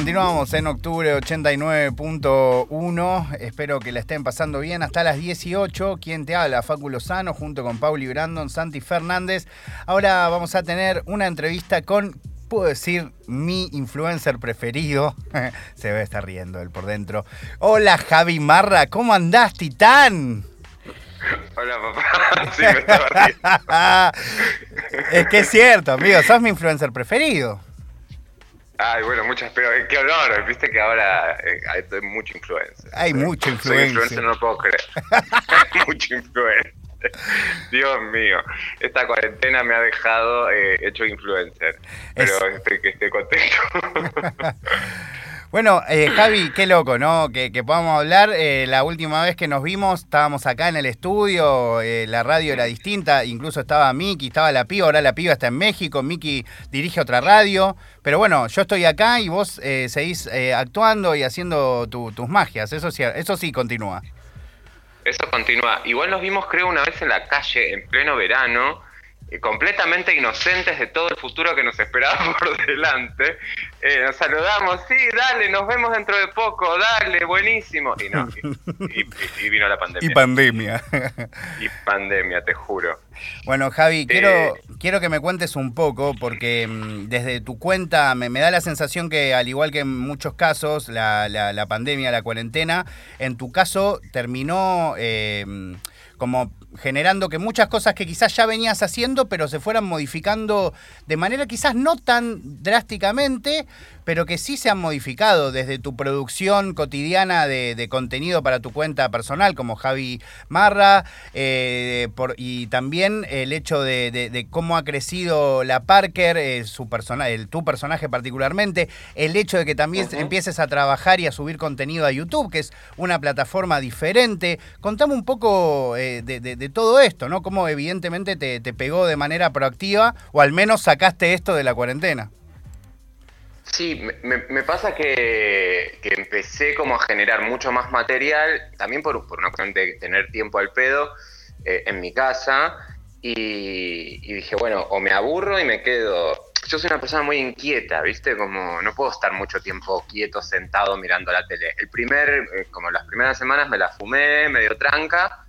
continuamos en octubre 89.1. Espero que la estén pasando bien hasta las 18. Quien te habla, Facu Lozano, junto con Pauli Brandon, Santi Fernández. Ahora vamos a tener una entrevista con, puedo decir, mi influencer preferido. Se ve estar riendo él por dentro. Hola, Javi Marra, ¿cómo andás, titán? Hola, papá. Sí, me estaba riendo. es que es cierto, amigo, sos mi influencer preferido. Ay, bueno, muchas, pero eh, qué honor, viste que ahora eh, hay mucha influencia. Hay mucha Soy influencia. influencer, no lo puedo creer. hay mucha influencia. Dios mío, esta cuarentena me ha dejado eh, hecho influencer, pero Es- estoy, que esté contento. Bueno, eh, Javi, qué loco, ¿no? Que, que podamos hablar. Eh, la última vez que nos vimos estábamos acá en el estudio, eh, la radio era distinta, incluso estaba Miki, estaba la piba, ahora la piba está en México, Miki dirige otra radio. Pero bueno, yo estoy acá y vos eh, seguís eh, actuando y haciendo tu- tus magias, eso sí, eso sí continúa. Eso continúa. Igual nos vimos, creo, una vez en la calle, en pleno verano, completamente inocentes de todo el futuro que nos esperaba por delante. Eh, nos saludamos, sí, dale, nos vemos dentro de poco, dale, buenísimo. Y no, y, y- y vino la pandemia. pandemia. Y pandemia, te juro. Bueno, Javi, quiero, Eh. quiero que me cuentes un poco, porque mm, desde tu cuenta me, me da la sensación que, al igual que en muchos casos, la, la- la pandemia, la cuarentena, en tu caso terminó eh, mm, como generando que muchas cosas que quizás ya venías haciendo, pero se fueran modificando de manera quizás no tan drásticamente, pero que sí se han modificado desde tu producción cotidiana de, de contenido para tu cuenta personal, como Javi Marra, eh, por, y también el hecho de, de- de cómo ha crecido la Parker, eh, su persona, el, tu personaje particularmente, el hecho de que también empieces a trabajar y a subir contenido a YouTube, que es una plataforma diferente. Contame un poco eh, de, de- todo esto, ¿no? Cómo evidentemente te, te pegó de manera proactiva, o al menos sacaste esto de la cuarentena. Sí, me pasa que, que empecé como a generar mucho más material, también por, por una cuestión de tener tiempo al pedo eh, en mi casa, y, y dije, bueno, o me aburro y me quedo... Yo soy una persona muy inquieta, ¿viste? Como no puedo estar mucho tiempo quieto, sentado, mirando la tele. El primer, eh, como las primeras semanas me la fumé, medio tranca,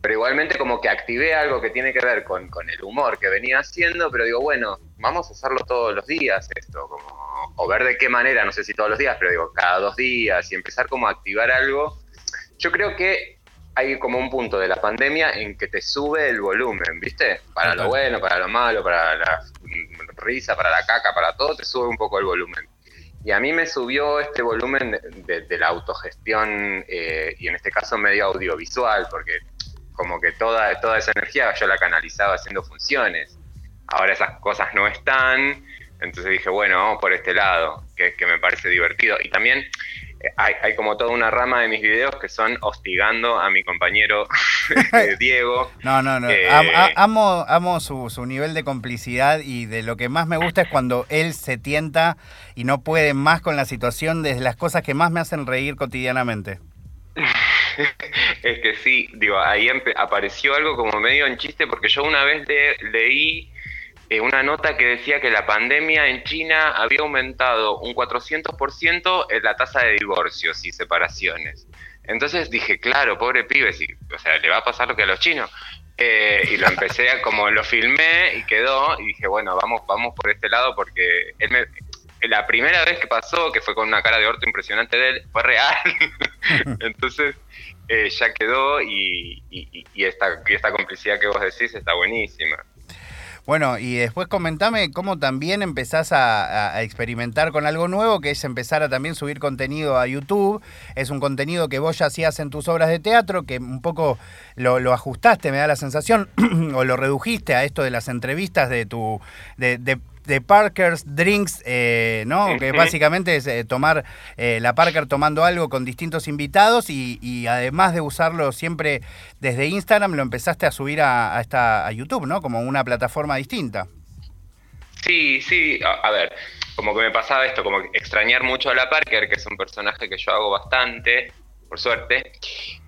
pero igualmente como que activé algo que tiene que ver con, con el humor que venía haciendo, pero digo, bueno, vamos a hacerlo todos los días esto, como, o ver de qué manera, no sé si todos los días, pero digo, cada dos días y empezar como a activar algo. Yo creo que hay como un punto de la pandemia en que te sube el volumen, ¿viste? Para lo bueno, para lo malo, para la risa, para la caca, para todo, te sube un poco el volumen. Y a mí me subió este volumen de, de- de la autogestión eh, y en este caso medio audiovisual, porque como que toda, toda esa energía yo la canalizaba haciendo funciones. Ahora esas cosas no están, entonces dije, bueno, vamos por este lado, que, que me parece divertido. Y también eh, hay, hay como toda una rama de mis videos que son hostigando a mi compañero eh, Diego. No, no, no. Eh, amo amo su, su nivel de complicidad y de lo que más me gusta es cuando él se tienta y no puede más con la situación de las cosas que más me hacen reír cotidianamente. es que sí, digo, ahí apareció algo como medio en chiste, porque yo una vez le- leí eh, una nota que decía que la pandemia en China había aumentado un 400% en la tasa de divorcios y separaciones. Entonces dije, claro, pobre pibe, sí, o sea, le va a pasar lo que a los chinos. Eh, y lo empecé a, como lo filmé y quedó, y dije, bueno, vamos, vamos por este lado, porque él me, la primera vez que pasó, que fue con una cara de orto impresionante de él, fue real. Entonces eh, ya quedó y, esta, esta complicidad que vos decís está buenísima. Bueno, y después comentame cómo también empezás a, experimentar con algo nuevo, que es empezar a también subir contenido a YouTube. Es un contenido que vos ya hacías en tus obras de teatro, que un poco lo, ajustaste, me da la sensación, o lo redujiste a esto de las entrevistas de tu... de Parker's Drinks, eh, ¿no? Que básicamente es eh, tomar eh, la Parker tomando algo con distintos invitados y, y además de usarlo siempre desde Instagram, lo empezaste a subir a, a esta, a YouTube, ¿no? Como una plataforma distinta. Sí, sí, a, a ver, como que me pasaba esto, como extrañar mucho a la Parker, que es un personaje que yo hago bastante, por suerte,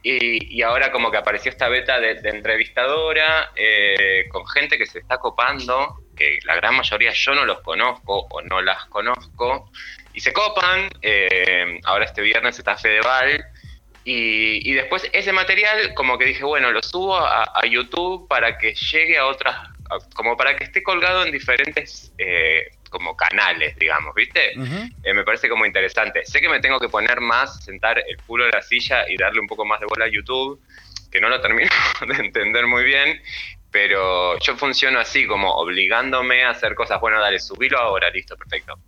y, y ahora como que apareció esta beta de, de entrevistadora eh, con gente que se está copando, que la gran mayoría yo no los conozco o no las conozco, y se copan. Eh, ahora este viernes está Fedeval. Y, y después ese material, como que dije, bueno, lo subo a, a YouTube para que llegue a otras, como para que esté colgado en diferentes eh, como canales, digamos, ¿viste? Eh, me parece como interesante. Sé que me tengo que poner más, sentar el culo en la silla y darle un poco más de bola a YouTube, que no lo termino de entender muy bien, pero yo funciono así, como obligándome a hacer cosas. Bueno, dale, subilo ahora, listo, perfecto.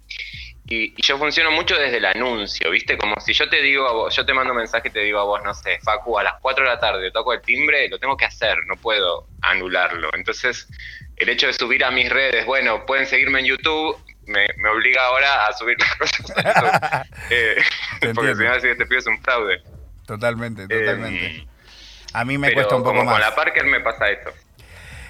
Y, yo funciono mucho desde el anuncio, ¿viste? Como si yo te digo a vos, yo te mando un mensaje y te digo a vos, no sé, Facu, a las 4 de la tarde toco el timbre, lo tengo que hacer, no puedo anularlo. Entonces, el hecho de subir a mis redes, bueno, pueden seguirme en YouTube, me, obliga ahora a subir las cosas a YouTube. Eh, porque si no, si te pides un fraude. Totalmente, totalmente. Em, a mí me cuesta un poco más. Con la Parker me pasa esto.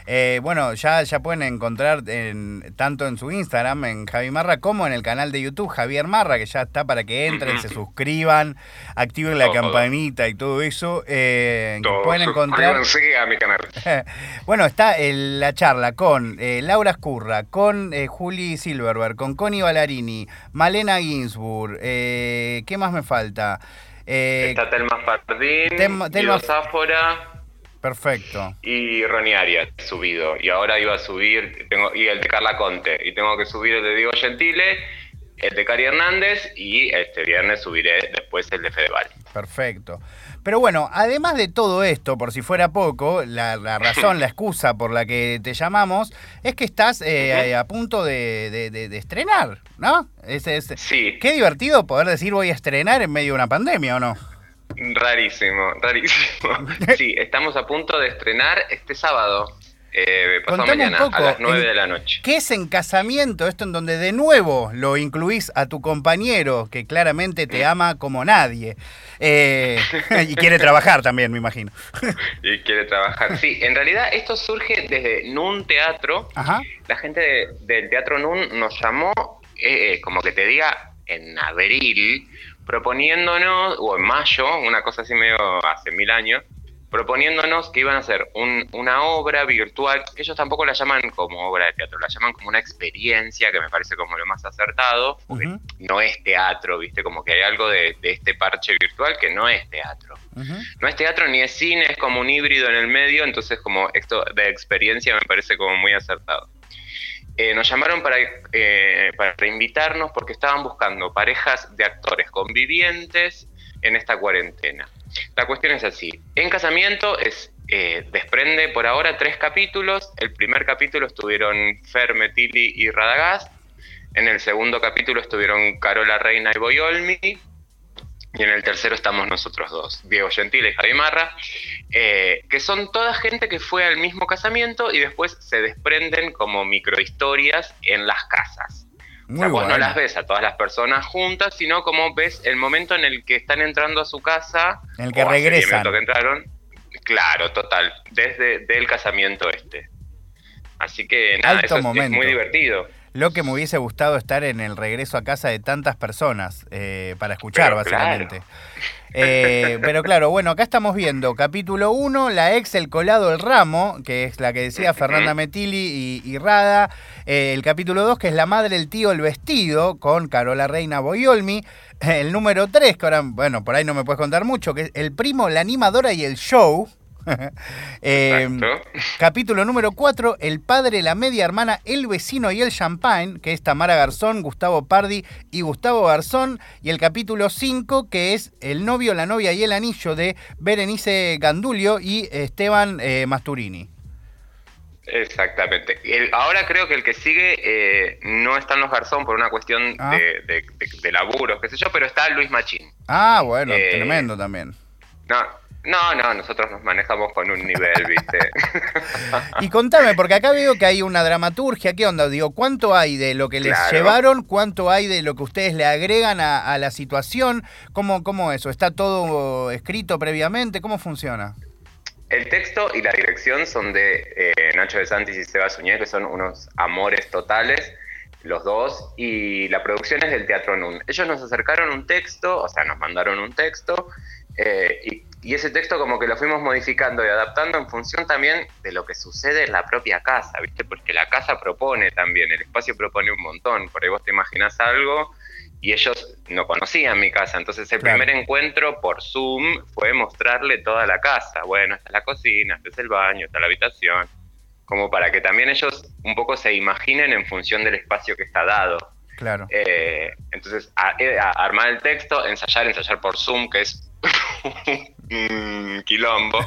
Eh, bueno, ya, ya pueden encontrar en, tanto en su Instagram, en Javi Marra, como en el canal de YouTube Javier Marra, que ya está para que entren, se suscriban, activen la campanita y todo eso. Eh, pueden encontrar. a mi canal. bueno, está la charla con eh, Laura Escurra, con Juli Silverberg, con Connie Ballarini, Malena Ginsburg. ¿Qué más me falta? está Telma Fardín, Telma, Sáfora. Perfecto. Y Ronnie Arias subido. Y ahora iba a subir, tengo, y el de Carla Conte. Y tengo que subir el de Diego Gentile, el de Cari Hernández y este viernes subiré después el de Fedeval. Perfecto. Pero bueno, además de todo esto, por si fuera poco, la, razón, la excusa por la que te llamamos es que estás eh, a punto de, estrenar, ¿no? Es, sí. Qué divertido poder decir voy a estrenar en medio de una pandemia, ¿o no? Rarísimo, rarísimo. Sí, estamos a punto de estrenar este sábado. Eh, pasado mañana, a las 9 de la noche. ¿Qué es en casamiento? Esto en donde de nuevo lo incluís a tu compañero, que claramente te ama como nadie. Eh, y quiere trabajar también, me imagino. y quiere trabajar. Sí, en realidad esto surge desde Nun Teatro. La gente del Teatro Nun nos llamó, eh, como que te diga, en abril, proponiéndonos, o en mayo, una cosa así medio hace mil años, proponiéndonos que iban a hacer una obra virtual, que ellos tampoco la llaman como obra de teatro, la llaman como una experiencia, que me parece como lo más acertado, porque no es teatro, ¿viste? Como que hay algo de, este parche virtual que no es teatro. No es teatro ni es cine, es como un híbrido en el medio, entonces como esto de experiencia me parece como muy acertado. Eh, nos llamaron para, eh, para invitarnos porque estaban buscando parejas de actores convivientes en esta cuarentena. La cuestión es así. En casamiento es eh, desprende por ahora tres capítulos. El primer capítulo estuvieron Fer, Metili y Radagast. En el segundo capítulo estuvieron Carola Reina y Boyolmi. Y en el tercero estamos nosotros dos, Diego Gentile y Javi Marra, eh, que son toda gente que fue al mismo casamiento y después se desprenden como microhistorias en las casas. o sea, vos no las ves a todas las personas juntas, sino como ves el momento en el que están entrando a su casa. En el que regresan. que entraron. Claro, total. Desde el casamiento este. Así que nada, eso es muy divertido lo que me hubiese gustado estar en el regreso a casa de tantas personas eh, para escuchar, básicamente. Eh, pero claro, bueno, acá estamos viendo capítulo 1, la ex El Colado el Ramo, que es la que decía Fernanda Metili y, Rada. Eh, el capítulo 2, que es La Madre, el Tío, el Vestido, con Carola Reina Boyolmi. El número 3, que ahora, bueno, por ahí no me puedes contar mucho, que es El Primo, la Animadora y el Show. Em, capítulo número 4, El padre, la media hermana, el vecino y el champagne, que es Tamara Garzón, Gustavo Pardi y Gustavo Garzón. Y el capítulo 5, que es El novio, la novia y el anillo de Berenice Gandulio y Esteban eh, Masturini. Exactamente. ahora creo que el que sigue eh, no están los Garzón por una cuestión ah. de, de, laburos, qué sé yo, pero está Luis Machín. Ah, bueno, eh, tremendo también. No, no, no, nosotros nos manejamos con un nivel, ¿viste? y contame, porque acá veo que hay una dramaturgia, ¿qué onda? Digo, ¿cuánto hay de lo que les llevaron? ¿Cuánto hay de lo que ustedes le agregan a, la situación? ¿Cómo, ¿Cómo eso? ¿Está todo escrito previamente? ¿Cómo funciona? El texto y la dirección son de eh, Nacho de Santis y Seba Suñé, que son unos amores totales, los dos, y la producción es del Teatro NUN. Ellos nos acercaron un texto, o sea, nos mandaron un texto, eh, y y ese texto como que lo fuimos modificando y adaptando en función también de lo que sucede en la propia casa, ¿viste? Porque la casa propone también, el espacio propone un montón, por ahí vos te imaginás algo y ellos no conocían mi casa, entonces el primer encuentro por Zoom fue mostrarle toda la casa, bueno, está la cocina, este es el baño, está la habitación, como para que también ellos un poco se imaginen en función del espacio que está dado. Claro. Eh, entonces, eh, armar el texto, ensayar, ensayar por Zoom, que es un quilombo.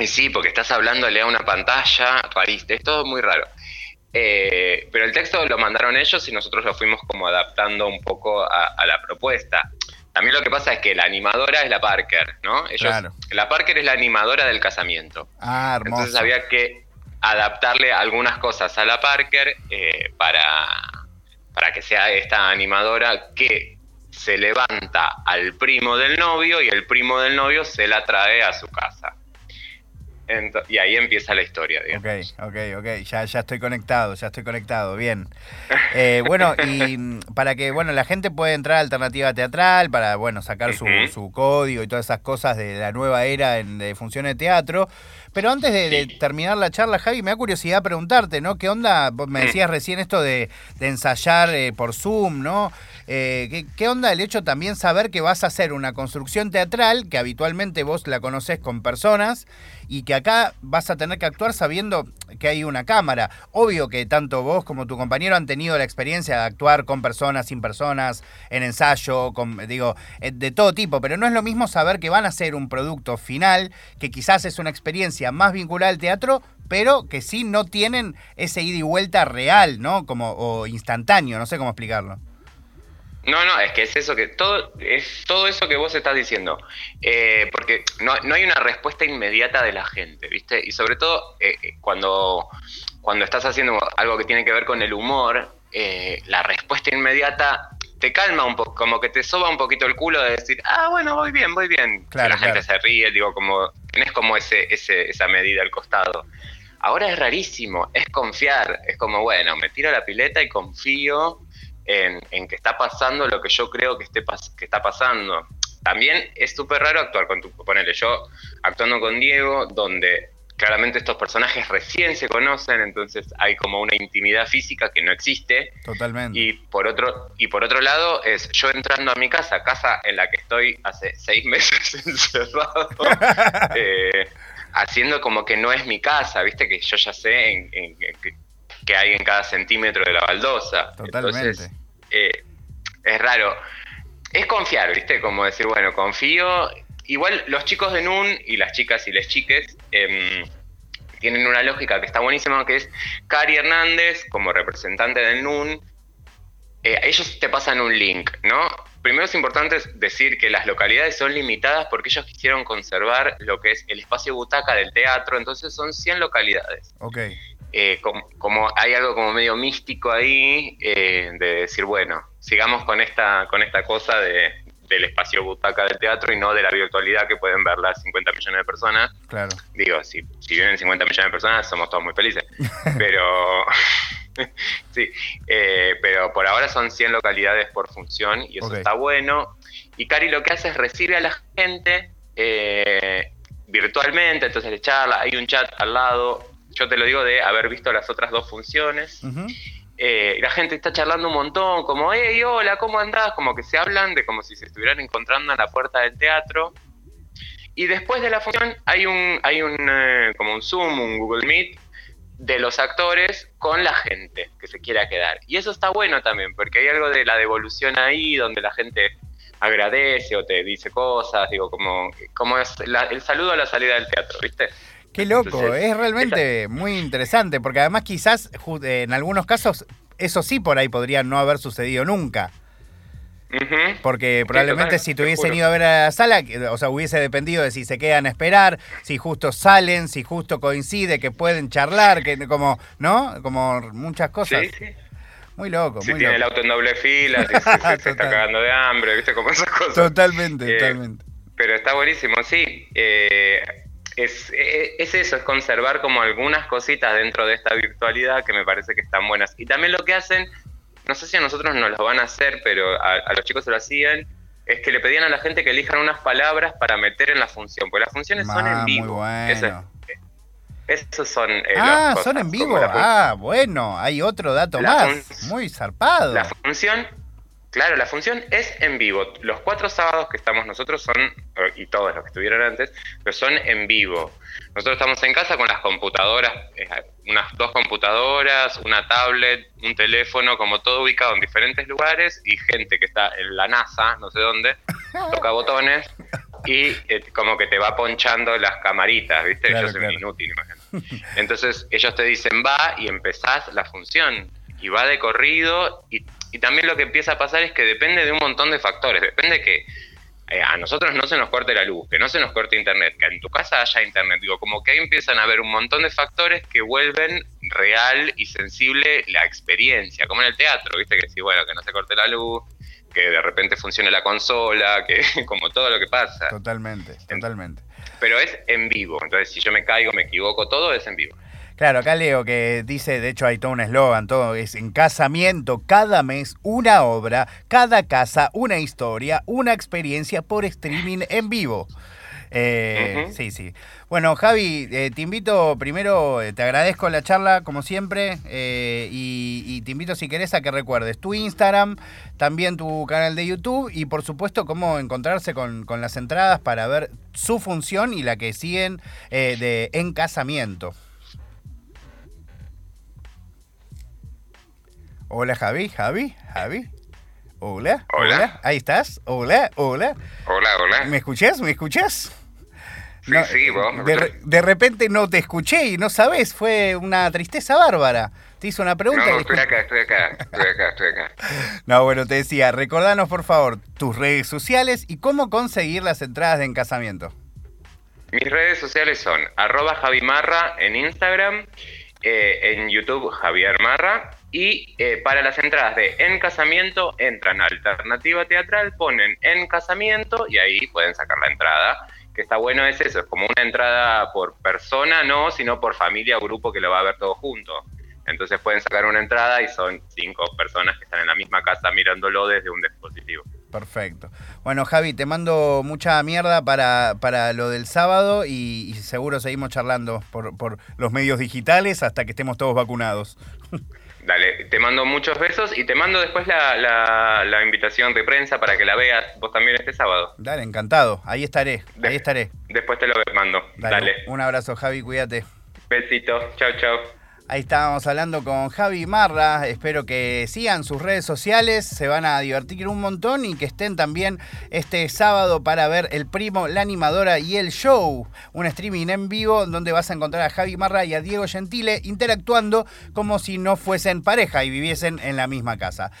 Y sí, porque estás hablándole a una pantalla, rariste, es todo muy raro. Eh, pero el texto lo mandaron ellos y nosotros lo fuimos como adaptando un poco a, la propuesta. También lo que pasa es que la animadora es la Parker, ¿no? Ellos, La Parker es la animadora del casamiento. Ah, hermoso. Entonces había que adaptarle algunas cosas a la Parker eh, para, para que sea esta animadora que se levanta al primo del novio y el primo del novio se la trae a su casa y ahí empieza la historia. Digamos. Ok, ok, ok. Ya, ya estoy conectado, ya estoy conectado. Bien. Eh, bueno, y mm, para que bueno la gente pueda entrar a Alternativa Teatral, para bueno sacar su, su, código y todas esas cosas de la nueva era en, de funciones de teatro. Pero antes de, terminar la charla, Javi, me da curiosidad preguntarte, ¿no? ¿Qué onda? Me decías recién esto de, ensayar eh, por Zoom, ¿no? Eh, ¿qué, onda el hecho también saber que vas a hacer una construcción teatral, que habitualmente vos la conocés con personas, y que acá vas a tener que actuar sabiendo que hay una cámara? Obvio que tanto vos como tu compañero han tenido la experiencia de actuar con personas, sin personas, en ensayo, con, digo, eh, de todo tipo, pero no es lo mismo saber que van a ser un producto final, que quizás es una experiencia más vinculada al teatro, pero que sí no tienen ese ida y vuelta real, ¿no? Como, o instantáneo, no sé cómo explicarlo. No, no, es que es eso que todo es todo eso que vos estás diciendo, eh, porque no, hay una respuesta inmediata de la gente, ¿viste? Y sobre todo eh, eh, cuando cuando estás haciendo algo que tiene que ver con el humor, la respuesta inmediata te calma un poco, como que te soba un poquito el culo de decir, ah, bueno, voy bien, voy bien. Claro, la gente se ríe, digo, como, tenés como ese, ese, esa medida al costado. Ahora es rarísimo, es confiar, es como, bueno, me tiro a la pileta y confío en, en que está pasando lo que yo creo que, esté que está pasando. También es súper raro actuar con tu, ponele, yo actuando con Diego, donde claramente estos personajes recién se conocen, entonces hay como una intimidad física que no existe. Totalmente. Y por otro, y por otro lado, es yo entrando a mi casa, casa en la que estoy hace seis meses encerrado, eh, haciendo como que no es mi casa, viste que yo ya sé en, que, hay en cada centímetro de la baldosa. Totalmente. Entonces, eh, es raro. Es confiar, viste, como decir, bueno, confío Igual los chicos de NUN y las chicas y las chiques em, tienen una lógica que está buenísima, que es Cari Hernández, como representante del NUN, eh, ellos te pasan un link, ¿no? Primero es importante decir que las localidades son limitadas porque ellos quisieron conservar lo que es el espacio butaca del teatro, entonces son 100 localidades. Ok. Eh, como, hay algo como medio místico ahí eh, de decir, bueno, sigamos con esta, con esta cosa de, del espacio butaca del teatro y no de la virtualidad que pueden ver las 50 millones de personas. Claro. Digo, si, si viven 50 millones de personas, somos todos muy felices. Pero. sí, eh, pero por ahora son 100 localidades por función y eso está bueno. Y Cari lo que hace es recibe a la gente eh, virtualmente, entonces le charla, hay un chat al lado. Yo te lo digo de haber visto las otras dos funciones. Eh, la gente está charlando un montón, como, hey, hola, ¿cómo andás? Como que se hablan de como si se estuvieran encontrando en la puerta del teatro. Y después de la función hay un, hay un, eh, como un Zoom, un Google Meet de los actores con la gente que se quiera quedar. Y eso está bueno también, porque hay algo de la devolución ahí, donde la gente agradece o te dice cosas, digo, como, como es el saludo a la salida del teatro, ¿viste? Qué loco, es realmente muy interesante, porque además quizás en algunos casos eso sí por ahí podría no haber sucedido nunca. Porque probablemente si te hubiesen ido a ver a la sala, o sea, hubiese dependido de si se quedan a esperar, si justo salen, si justo coincide, que pueden charlar, que como, ¿no? Como muchas cosas. Sí, sí. Muy loco, si tiene el auto en doble fila, si, se, está cagando de hambre, ¿viste? Como esas cosas. Totalmente, eh, totalmente. Pero está buenísimo, sí. Eh, es, es, eso, es conservar como algunas cositas dentro de esta virtualidad que me parece que están buenas. Y también lo que hacen, no sé si a nosotros nos lo van a hacer, pero a, los chicos se lo hacían, es que le pedían a la gente que elijan unas palabras para meter en la función, porque las funciones son en vivo. bueno. esos son. Eh, ah, son en vivo. Ah, bueno, hay otro dato más. Muy zarpado. La función, claro, la función es en vivo. Los cuatro sábados que estamos nosotros son, y todos los que estuvieron antes, pero son en vivo. Nosotros estamos en casa con las computadoras, eh, unas dos computadoras, una tablet, un teléfono, como todo ubicado en diferentes lugares y gente que está en la NASA, no sé dónde, toca botones y eh, como que te va ponchando las camaritas, ¿viste? Yo soy un inútil, imagínate. Entonces ellos te dicen va y empezás la función y va de corrido y, y también lo que empieza a pasar es que depende de un montón de factores, depende que eh, a nosotros no se nos corte la luz, que no se nos corte internet, que en tu casa haya internet. Digo, como que ahí empiezan a haber un montón de factores que vuelven real y sensible la experiencia, como en el teatro, ¿viste? Que si, bueno, que no se corte la luz, que de repente funcione la consola, que como todo lo que pasa. Totalmente, totalmente. Pero es en vivo, entonces si yo me caigo, me equivoco, todo es en vivo. Claro, acá leo que dice, de hecho hay todo un eslogan, todo es en casamiento, cada mes una obra, cada casa una historia, una experiencia por streaming en vivo. Eh, sí, sí. Bueno, Javi, eh, te invito primero, eh, te agradezco la charla como siempre y, te invito si querés a que recuerdes tu Instagram, también tu canal de YouTube y por supuesto cómo encontrarse con, con las entradas para ver su función y la que siguen de En Hola Javi, Javi, Javi. Hola, hola. Ahí estás. Hola, hola. Hola, hola. ¿Me escuchás? ¿Me escuchás? Sí, sí, vos. de, repente no te escuché y no sabes, fue una tristeza bárbara. Te hizo una pregunta. No, estoy acá, estoy acá, estoy acá, estoy acá. no, bueno, te decía, recordanos por favor tus redes sociales y cómo conseguir las entradas de encasamiento. Mis redes sociales son arroba Javimarra en Instagram, eh, en YouTube Javier Marra y eh, para las entradas de En Casamiento entran a Alternativa Teatral, ponen En Casamiento y ahí pueden sacar la entrada. Que está bueno es eso, es como una entrada por persona, no, sino por familia o grupo que lo va a ver todo junto. Entonces pueden sacar una entrada y son cinco personas que están en la misma casa mirándolo desde un dispositivo. Perfecto. Bueno, Javi, te mando mucha mierda para, para lo del sábado y, seguro seguimos charlando por, por los medios digitales hasta que estemos todos vacunados. Dale, te mando muchos besos y te mando después la, la, invitación de prensa para que la veas vos también este sábado. Dale, encantado. Ahí estaré, ahí estaré. Después te lo mando. Dale. Un abrazo, Javi, cuídate. Besito, chao, chao. Ahí estábamos hablando con Javi Marra. Espero que sigan sus redes sociales, se van a divertir un montón y que estén también este sábado para ver El Primo, la animadora y el show. Un streaming en vivo donde vas a encontrar a Javi Marra y a Diego Gentile interactuando como si no fuesen pareja y viviesen en la misma casa.